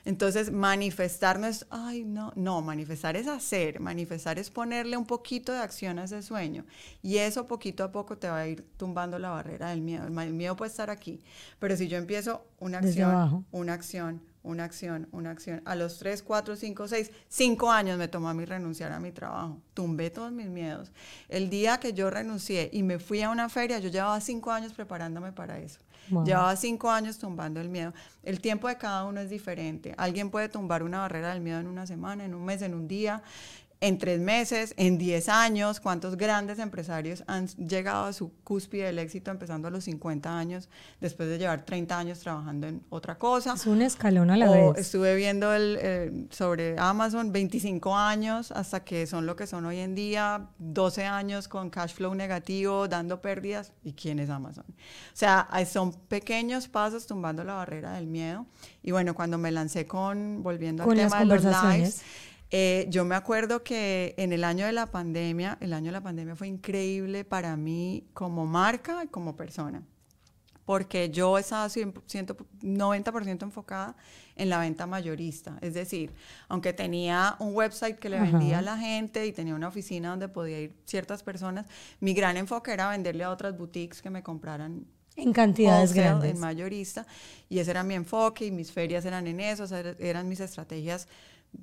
Entonces, manifestar no es, ay, no, no, manifestar es hacer, manifestar es ponerle un poquito de acción a ese sueño. Y eso poquito a poco te va a ir tumbando la barrera del miedo. El miedo puede estar aquí, pero si yo empiezo una acción, una acción, una acción, una acción. A los 3, 4, 5, 6, 5 años me tomó a mí renunciar a mi trabajo. Tumbé todos mis miedos. El día que yo renuncié y me fui a una feria, yo llevaba 5 años preparándome para eso. Llevaba cinco años tumbando el miedo. El tiempo de cada uno es diferente. Alguien puede tumbar una barrera del miedo en una semana, en un mes, en un día en tres meses, en diez años, cuántos grandes empresarios han llegado a su cúspide del éxito empezando a los 50 años, después de llevar 30 años trabajando en otra cosa. Es un escalón a la vez. Estuve viendo el, eh, sobre Amazon 25 años hasta que son lo que son hoy en día, 12 años con cash flow negativo, dando pérdidas. ¿Y quién es Amazon? O sea, son pequeños pasos tumbando la barrera del miedo. Y bueno, cuando me lancé con, volviendo al tema de los lives, eh, yo me acuerdo que en el año de la pandemia, el año de la pandemia fue increíble para mí como marca y como persona, porque yo estaba 90% enfocada en la venta mayorista, es decir, aunque tenía un website que le vendía a la gente y tenía una oficina donde podía ir ciertas personas, mi gran enfoque era venderle a otras boutiques que me compraran en cantidades grandes. En mayorista. Y ese era mi enfoque y mis ferias eran en eso, eran mis estrategias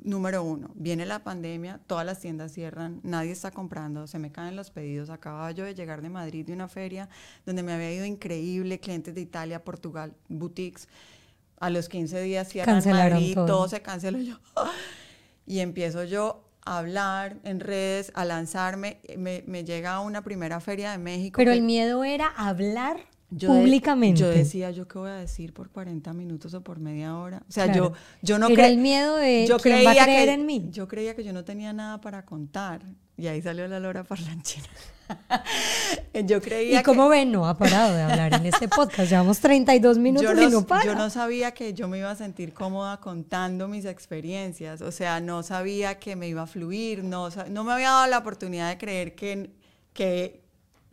número uno, viene la pandemia, todas las tiendas cierran, nadie está comprando, se me caen los pedidos. Acababa yo de llegar de Madrid de una feria donde me había ido increíble, clientes de Italia, Portugal, boutiques. A los 15 días cierran Madrid, todo. se canceló yo. Y empiezo yo a hablar en redes, a lanzarme. Me, me llega una primera feria de México. Pero el miedo era hablar públicamente. yo decía, ¿yo qué voy a decir por 40 minutos o por media hora? O sea, yo, yo no Era el miedo de yo ¿quién va a creer en mí. Yo creía que yo no tenía nada para contar. Y ahí salió la Lora Parlanchina. yo creía ¿Y cómo ven? No ha parado de hablar en este podcast. Llevamos 32 minutos y no para. Yo no sabía que yo me iba a sentir cómoda contando mis experiencias. O sea, no sabía que me iba a fluir. No, no me había dado la oportunidad de creer que, que,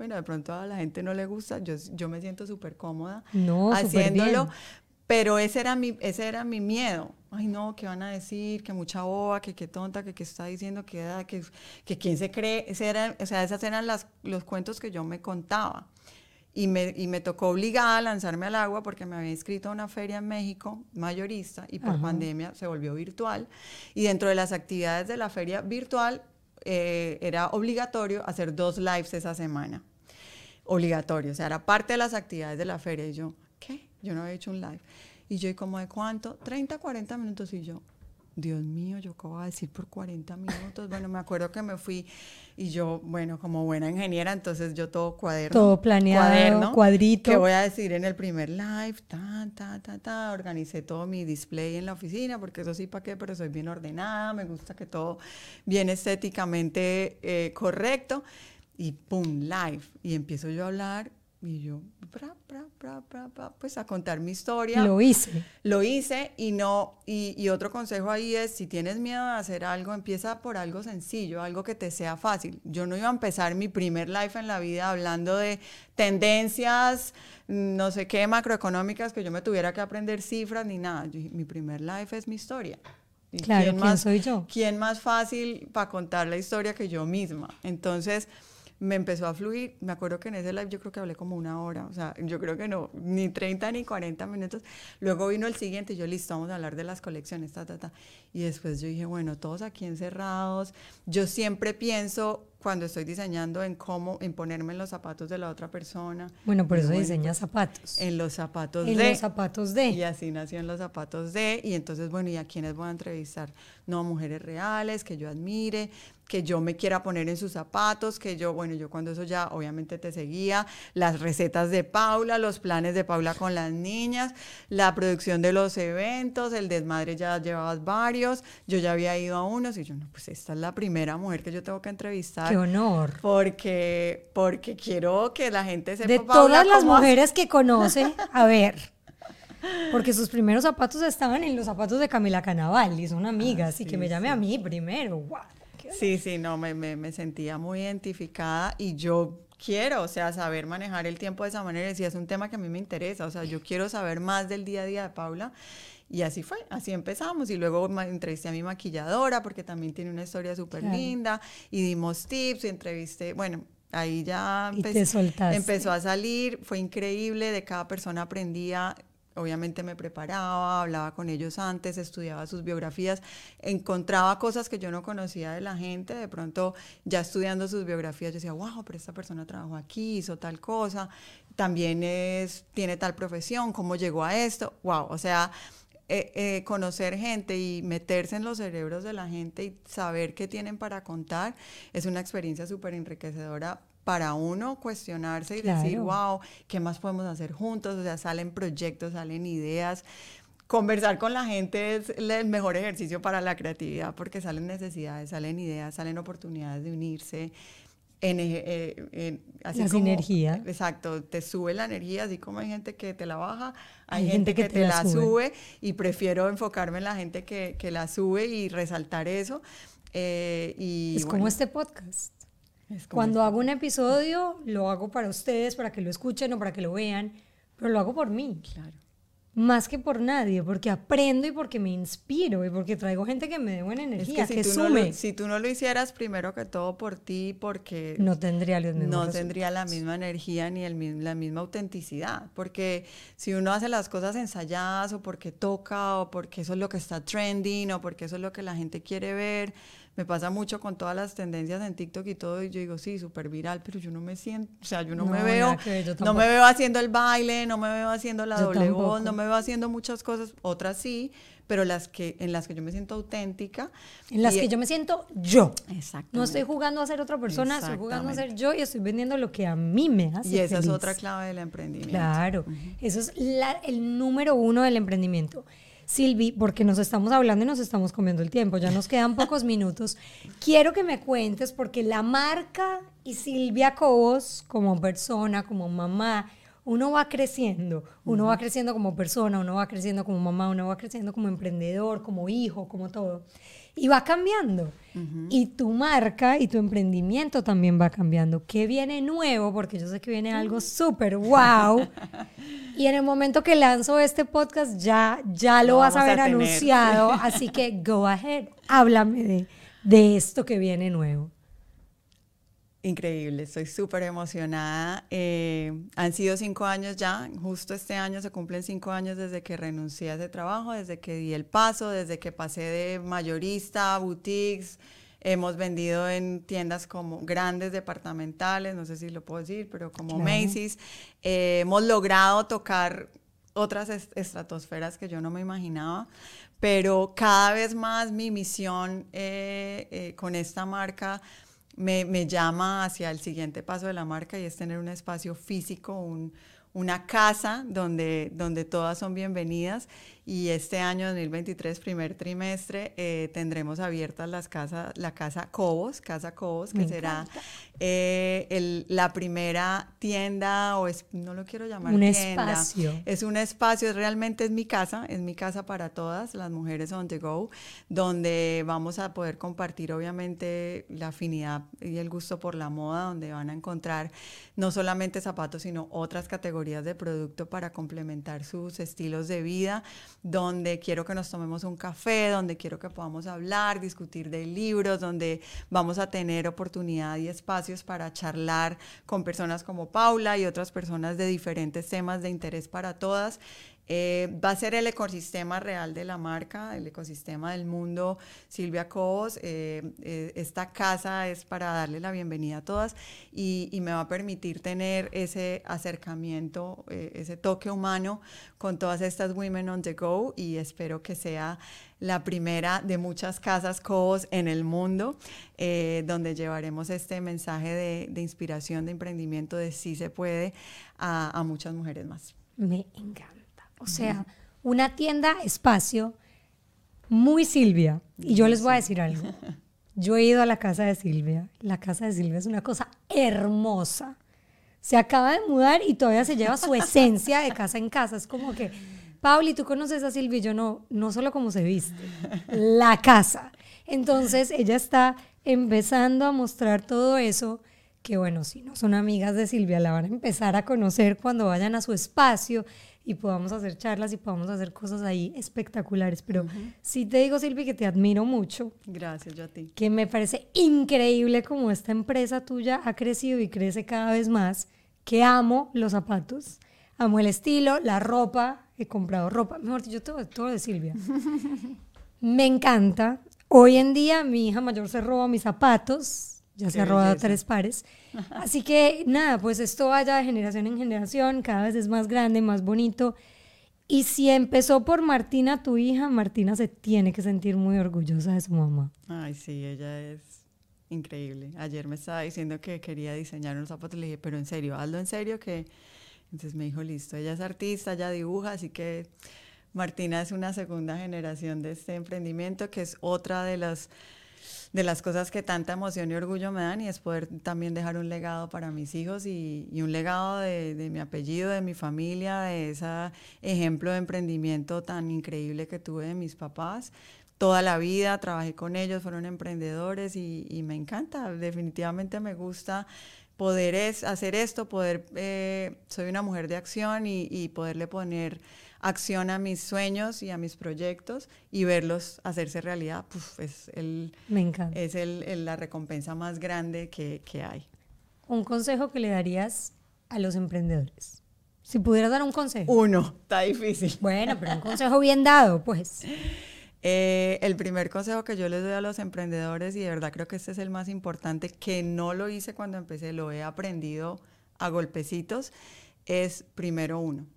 bueno, de pronto a la gente no le gusta, yo, yo me siento súper cómoda haciéndolo, pero ese era, mi, ese era mi miedo. Ay, no, ¿qué van a decir? Que mucha boba, que qué tonta, que qué está diciendo, que, que, que quién se cree. Ese era, o sea, esos eran las, los cuentos que yo me contaba. Y me, y me, tocó obligada a lanzarme al agua porque me había inscrito a una feria en México mayorista y por pandemia se volvió virtual. Y dentro de las actividades de la feria virtual eh, era obligatorio hacer dos lives esa semana obligatorio, o sea, era parte de las actividades de la feria. Y yo, ¿qué? Yo no había hecho un live. Y yo, ¿y como de cuánto? 30, 40 minutos. Y yo, Dios mío, yo acabo de decir por 40 minutos. Bueno, me acuerdo que me fui y yo, bueno, como buena ingeniera, entonces yo todo cuaderno. Todo planeado, cuaderno, cuadrito. ¿Qué voy a decir en el primer live? Ta, ta, ta, ta. Organicé todo mi display en la oficina, porque eso sí, ¿para qué? Pero soy bien ordenada, me gusta que todo bien estéticamente eh, correcto. Y pum, live. Y empiezo yo a hablar y yo, pues a contar mi historia. Lo hice. Lo hice y no, y, y, otro consejo ahí es, si tienes miedo de hacer algo, empieza por algo sencillo, algo que te sea fácil. Yo no iba a empezar mi primer live en la vida hablando de tendencias, no sé qué, macroeconómicas, que yo me tuviera que aprender cifras ni nada. mi primer live es mi historia. claro, ¿quién, más, soy yo? ¿Quién más fácil para contar la historia que yo misma? Entonces me empezó a fluir. Me acuerdo que en ese live yo creo que hablé como una hora, o sea, yo creo que no, ni 30 ni 40 minutos. Luego vino el siguiente y yo, listo, vamos a hablar de las colecciones, ta, ta, ta. Y después yo dije, bueno, todos aquí encerrados. Yo siempre pienso cuando estoy diseñando en cómo en ponerme en los zapatos de la otra persona. Bueno, por eso diseña zapatos. En los zapatos de. En los zapatos de. Y así nació en los zapatos de. Y entonces, bueno, ¿y a quiénes voy a entrevistar? No, mujeres reales que yo admire, que yo me quiera poner en sus zapatos, que yo, bueno, yo cuando eso ya obviamente te seguía, las recetas de Paula, los planes de Paula con las niñas, la producción de los eventos, el desmadre ya llevabas varios, yo ya había ido a unos y yo, no, pues esta es la primera mujer que yo tengo que entrevistar. ¡Qué honor! Porque, porque quiero que la gente sepa. De todas las mujeres que conoce, a ver. Porque sus primeros zapatos estaban en los zapatos de Camila Canaval y son amigas, y que me llame a mí primero. ¡Wow! Sí, sí, no, me, me, sentía muy identificada y yo quiero, o sea, saber manejar el tiempo de esa manera. Y es un tema que a mí me interesa, o sea, yo quiero saber más del día a día de Paula. Y así fue, así empezamos. Y luego entrevisté a mi maquilladora porque también tiene una historia súper linda y dimos tips y entrevisté, bueno, ahí ya empezó a salir, fue increíble, de cada persona aprendía obviamente me preparaba, hablaba con ellos antes, estudiaba sus biografías, encontraba cosas que yo no conocía de la gente, de pronto ya estudiando sus biografías yo decía, wow, pero esta persona trabajó aquí, hizo tal cosa, también es, tiene tal profesión, cómo llegó a esto, wow, o sea, eh, eh, conocer gente y meterse en los cerebros de la gente y saber qué tienen para contar es una experiencia súper enriquecedora para uno cuestionarse y decir, wow, ¿qué más podemos hacer juntos? O sea, salen proyectos, salen ideas. Conversar con la gente es el mejor ejercicio para la creatividad porque salen necesidades, salen ideas, salen oportunidades de unirse. En, eh, en, así energía. Exacto, te sube la energía, así como hay gente que te la baja, hay, gente, que, te, la sube. y prefiero enfocarme en la gente que, que la sube y resaltar eso. Eh, y, es como este podcast. Cuando hago un episodio, lo hago para ustedes, para que lo escuchen o para que lo vean, pero lo hago por mí. Claro. Más que por nadie, porque aprendo y porque me inspiro y porque traigo gente que me dé buena energía, que, sume. si tú no lo hicieras primero que todo por ti, porque no tendría No tendría la misma energía ni el, la misma autenticidad, porque si uno hace las cosas ensayadas o porque toca o porque eso es lo que está trending o porque eso es lo que la gente quiere ver, me pasa mucho con todas las tendencias en TikTok y todo, y yo digo, sí, súper viral, pero yo no me siento, o sea, yo no, me veo, no me veo haciendo el baile, no me veo haciendo la doble voz, no me veo haciendo muchas cosas, otras sí, pero las que, en las que yo me siento auténtica. En las que yo me siento yo. Exacto. No estoy jugando a ser otra persona, estoy jugando a ser yo y estoy vendiendo lo que a mí me hace Y esa es otra clave del emprendimiento. Claro, eso es el número uno del emprendimiento. Silvi, porque nos estamos hablando y nos estamos comiendo el tiempo, ya nos quedan pocos minutos. Quiero que me cuentes, porque la marca y Silvia Cobos, como persona, como mamá, uno va creciendo, uno va creciendo como persona, uno va creciendo como mamá, uno va creciendo como emprendedor, como hijo, como todo. Y va cambiando. Y tu marca y tu emprendimiento también va cambiando. ¿Qué viene nuevo? Porque yo sé que viene algo súper wow. Y en el momento que lanzo este podcast ya, ya lo, vas a ver anunciado, así que go ahead, háblame de, de esto que viene nuevo. Increíble, estoy súper emocionada. Eh, han sido cinco años ya, justo este año se cumplen cinco años desde que renuncié a ese trabajo, desde que di el paso, desde que pasé de mayorista a boutiques. Hemos vendido en tiendas como grandes departamentales, no sé si lo puedo decir, pero como Macy's. Eh, hemos logrado tocar otras estratosferas que yo no me imaginaba, pero cada vez más mi misión eh, eh, con esta marca me, me, llama hacia el siguiente paso de la marca y es tener un espacio físico, un, una casa donde, donde todas son bienvenidas y este año 2023, primer trimestre, eh, tendremos abiertas las casas, la casa Cobos, Casa Cobos, que será eh, el, la primera tienda, o es, no lo quiero llamar un tienda. espacio. Es un espacio, realmente es mi casa, es mi casa para todas las mujeres on the go, donde vamos a poder compartir obviamente la afinidad y el gusto por la moda, donde van a encontrar no solamente zapatos, sino otras categorías de producto para complementar sus estilos de vida donde quiero que nos tomemos un café, donde quiero que podamos hablar, discutir de libros, donde vamos a tener oportunidad y espacios para charlar con personas como Paula y otras personas de diferentes temas de interés para todas. Eh, va a ser el ecosistema real de la marca, el ecosistema del mundo Silvia Cobos. Eh, eh, esta casa es para darle la bienvenida a todas y, me va a permitir tener ese acercamiento, ese toque humano con todas estas Women on the Go y espero que sea la primera de muchas casas Cobos en el mundo, donde llevaremos este mensaje de, de, inspiración, de emprendimiento, de sí se puede a, a muchas mujeres más. Me encanta. O sea, una tienda espacio muy Silvia. Y yo les voy a decir algo. Yo he ido a la casa de Silvia. La casa de Silvia es una cosa hermosa. Se acaba de mudar y todavía se lleva su esencia de casa en casa. Es como que, Pauli, tú conoces a Silvia y yo no, no solo cómo se viste, la casa. Entonces ella está empezando a mostrar todo eso que bueno, si no son amigas de Silvia, la van a empezar a conocer cuando vayan a su espacio y podamos hacer charlas y podamos hacer cosas ahí espectaculares. Pero sí te digo, Silvia, que te admiro mucho. Gracias, yo a ti. Que me parece increíble cómo esta empresa tuya ha crecido y crece cada vez más. Que amo los zapatos, amo el estilo, la ropa. He comprado ropa, mejor dicho, todo, todo de Silvia. me encanta. Hoy en día mi hija mayor se roba mis zapatos ya se ha robado tres pares. Así que nada, pues esto vaya de generación en generación, cada vez es más grande, más bonito. Y si empezó por Martina, tu hija, Martina se tiene que sentir muy orgullosa de su mamá. Ay, sí, ella es increíble. Ayer me estaba diciendo que quería diseñar unos zapatos, le dije, pero en serio, hazlo en serio que... Entonces me dijo, listo, ella es artista, ella dibuja, así que Martina es una segunda generación de este emprendimiento, que es otra de las de las cosas que tanta emoción y orgullo me dan y es poder también dejar un legado para mis hijos y, un legado de, mi apellido, de mi familia, de ese ejemplo de emprendimiento tan increíble que tuve de mis papás. Toda la vida trabajé con ellos, fueron emprendedores y, me encanta, definitivamente me gusta poder hacer esto, poder, eh, soy una mujer de acción y poderle poner acción a mis sueños y a mis proyectos y verlos hacerse realidad, es, el, es el, la recompensa más grande que, que hay. Un consejo que le darías a los emprendedores. Si pudieras dar un consejo. Uno, está difícil. Bueno, pero un consejo bien dado, pues. Eh, el primer consejo que yo les doy a los emprendedores, y de verdad creo que este es el más importante, que no lo hice cuando empecé, lo he aprendido a golpecitos, es primero uno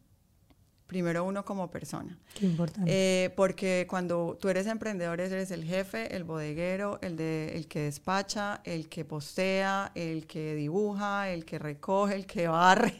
primero uno como persona. Qué importante. Eh, porque cuando tú eres emprendedor, eres el jefe, el bodeguero, el, de, el que despacha, el que postea, el que dibuja, el que recoge, el que barre.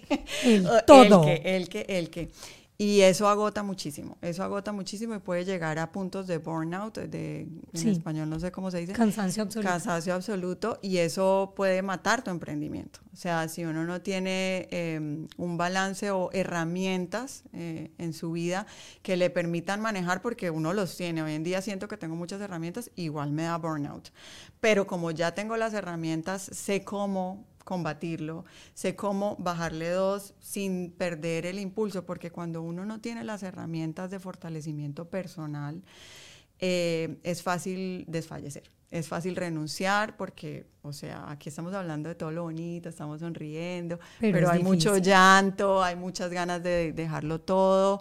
El todo. El que, el que, el que. Y eso agota muchísimo, eso agota muchísimo y puede llegar a puntos de burnout, de, en español no sé cómo se dice. Cansancio absoluto. Cansancio absoluto y eso puede matar tu emprendimiento. O sea, si uno no tiene em, un balance o herramientas eh, en su vida que le permitan manejar, porque uno los tiene. Hoy en día siento que tengo muchas herramientas, igual me da burnout. Pero como ya tengo las herramientas, sé cómo combatirlo, sé cómo bajarle dos sin perder el impulso, porque cuando uno no tiene las herramientas de fortalecimiento personal, eh, es fácil desfallecer, es fácil renunciar porque, o sea, aquí estamos hablando de todo lo bonito, estamos sonriendo, pero, hay mucho llanto, hay muchas ganas de dejarlo todo.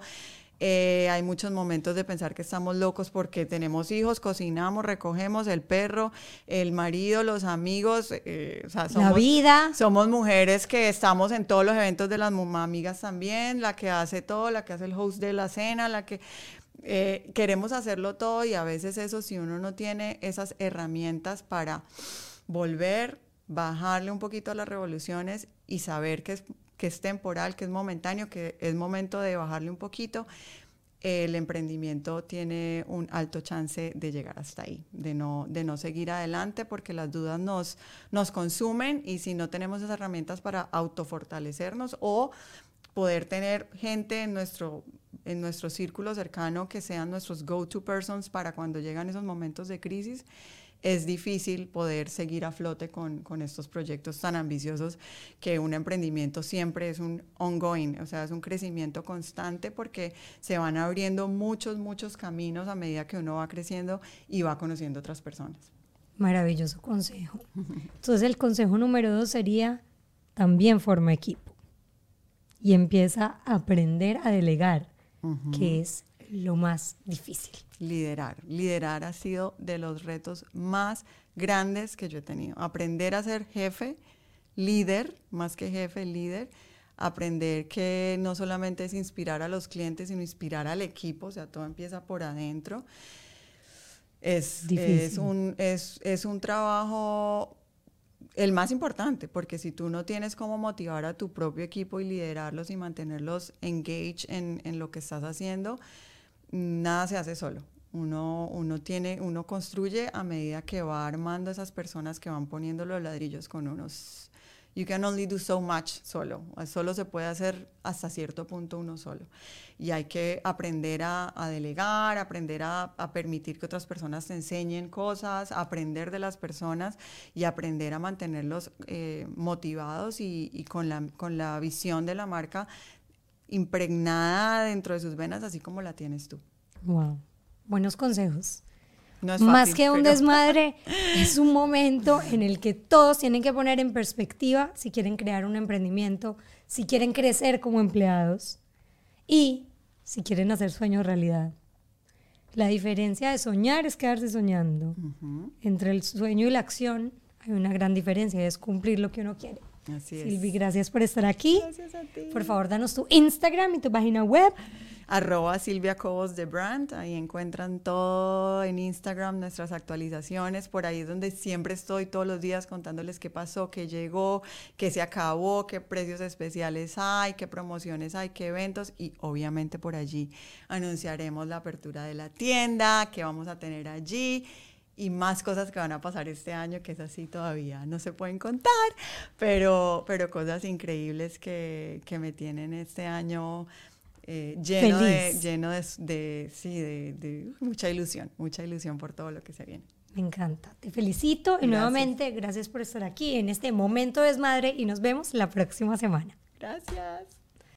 Eh, hay muchos momentos de pensar que estamos locos porque tenemos hijos, cocinamos, recogemos el perro, el marido, los amigos, eh, o sea, somos, la vida. Somos mujeres que estamos en todos los eventos de las amigas también, la que hace todo, la que hace el host de la cena, la que eh, queremos hacerlo todo y a veces eso si uno no tiene esas herramientas para volver, bajarle un poquito a las revoluciones y saber que es, que es temporal, que es momentáneo, que es momento de bajarle un poquito, el emprendimiento tiene un alto chance de llegar hasta ahí, de no, de no seguir adelante porque las dudas nos, nos consumen y si no tenemos esas herramientas para autofortalecernos o poder tener gente en nuestro, en nuestro círculo cercano que sean nuestros go-to persons para cuando llegan esos momentos de crisis, es difícil poder seguir a flote con, con, estos proyectos tan ambiciosos que un emprendimiento siempre es un ongoing, o sea, es un crecimiento constante porque se van abriendo muchos, muchos caminos a medida que uno va creciendo y va conociendo otras personas. Maravilloso consejo. Entonces el consejo número dos sería también forma equipo y empieza a aprender a delegar, que es lo más difícil. Liderar. Liderar ha sido de los retos más grandes que yo he tenido. Aprender a ser jefe, líder, más que jefe, líder. Aprender que no solamente es inspirar a los clientes, sino inspirar al equipo, o sea, todo empieza por adentro. Es, es, un, es, es un trabajo el más importante, porque si tú no tienes cómo motivar a tu propio equipo y liderarlos y mantenerlos engaged en, en lo que estás haciendo, nada se hace solo. Uno, uno, tiene, uno construye a medida que va armando esas personas que van poniendo los ladrillos con unos. You can only do so much solo. Solo se puede hacer hasta cierto punto uno solo. Y hay que aprender a, delegar, aprender a, permitir que otras personas te enseñen cosas, aprender de las personas y aprender a mantenerlos eh, motivados y, y con, la, con la visión de la marca impregnada dentro de sus venas, así como la tienes tú. Wow. Buenos consejos. Más que un desmadre, es un momento en el que todos tienen que poner en perspectiva si quieren crear un emprendimiento, si quieren crecer como empleados y si quieren hacer sueños realidad. La diferencia de soñar es quedarse soñando. Entre el sueño y la acción hay una gran diferencia, es cumplir lo que uno quiere. Así es. Silvi, gracias por estar aquí. Gracias a ti. Por favor, danos tu Instagram y tu página web. Arroba Silvia Cobos de Brand. Ahí encuentran todo en Instagram, nuestras actualizaciones. Por ahí es donde siempre estoy todos los días contándoles qué pasó, qué llegó, qué se acabó, qué precios especiales hay, qué promociones hay, qué eventos. Y obviamente por allí anunciaremos la apertura de la tienda, qué vamos a tener allí y más cosas que van a pasar este año, que es así todavía no se pueden contar, pero, pero cosas increíbles que, que me tienen este año eh, lleno, de, lleno de, sí, de, mucha ilusión, mucha ilusión por todo lo que se viene. Me encanta, te felicito y nuevamente gracias por estar aquí en este momento desmadre y nos vemos la próxima semana. Gracias.